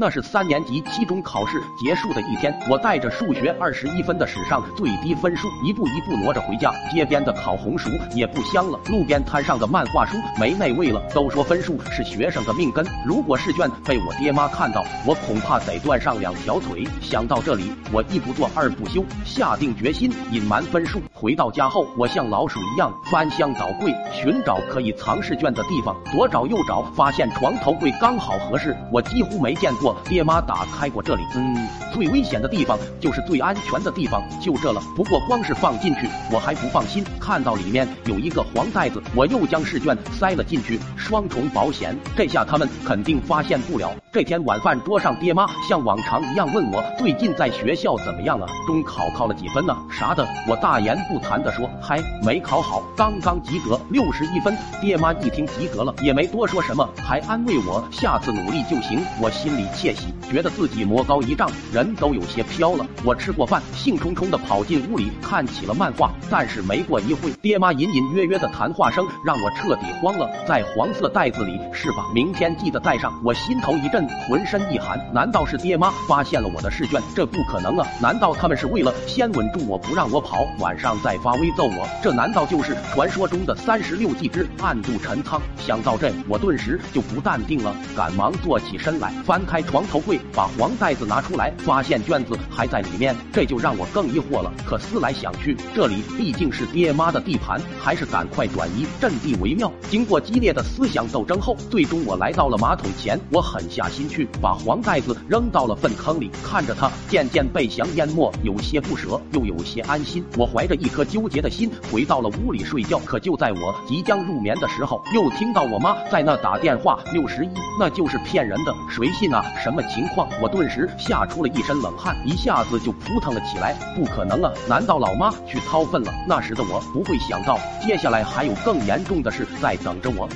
那是三年级期中考试结束的一天，我带着数学二十一分的史上最低分数，一步一步挪着回家。街边的烤红薯也不香了，路边摊上的漫画书没那味了。都说分数是学生的命根，如果试卷被我爹妈看到，我恐怕得断上两条腿。想到这里，我一不做二不休，下定决心隐瞒分数。回到家后，我像老鼠一样翻箱倒柜，寻找可以藏试卷的地方，左找右找，发现床头柜刚好合适。我几乎没见过爹妈打开过这里。嗯，最危险的地方就是最安全的地方，就这了。不过光是放进去，我还不放心。看到里面有一个黄袋子，我又将试卷塞了进去，双重保险。这下他们肯定发现不了。这天晚饭桌上，爹妈像往常一样问我最近在学校怎么样啊？中考考了几分呢？啥的？我大言不惭的说，嗨，没考好，刚刚及格，六十一分。爹妈一听及格了，也没多说什么，还安慰我下次努力就行。我心里窃喜，觉得自己魔高一丈，人都有些飘了。我吃过饭，兴冲冲的跑进屋里看起了漫画。但是没过一会，爹妈隐隐约约的谈话声让我彻底慌了。在黄色袋子里是吧？明天记得带上。我心头一震。浑身一寒，难道是爹妈发现了我的试卷？这不可能啊！难道他们是为了先稳住我不让我跑，晚上再发威揍我？这难道就是传说中的三十六计之暗度陈仓？想到这，我顿时就不淡定了，赶忙坐起身来，翻开开床头柜，把黄袋子拿出来，发现卷子还在里面，这就让我更疑惑了。可思来想去，这里毕竟是爹妈的地盘，还是赶快转移阵地为妙。经过激烈的思想斗争后，最终我来到了马桶前，我狠下心去。把黄袋子扔到了粪坑里，看着它渐渐被翔淹没，有些不舍，又有些安心。我怀着一颗纠结的心回到了屋里睡觉。可就在我即将入眠的时候，又听到我妈在那打电话。六十一，那就是骗人的，谁信啊？什么情况？我顿时吓出了一身冷汗，一下子就扑腾了起来。不可能啊！难道老妈去掏粪了？那时的我不会想到，接下来还有更严重的事在等着我。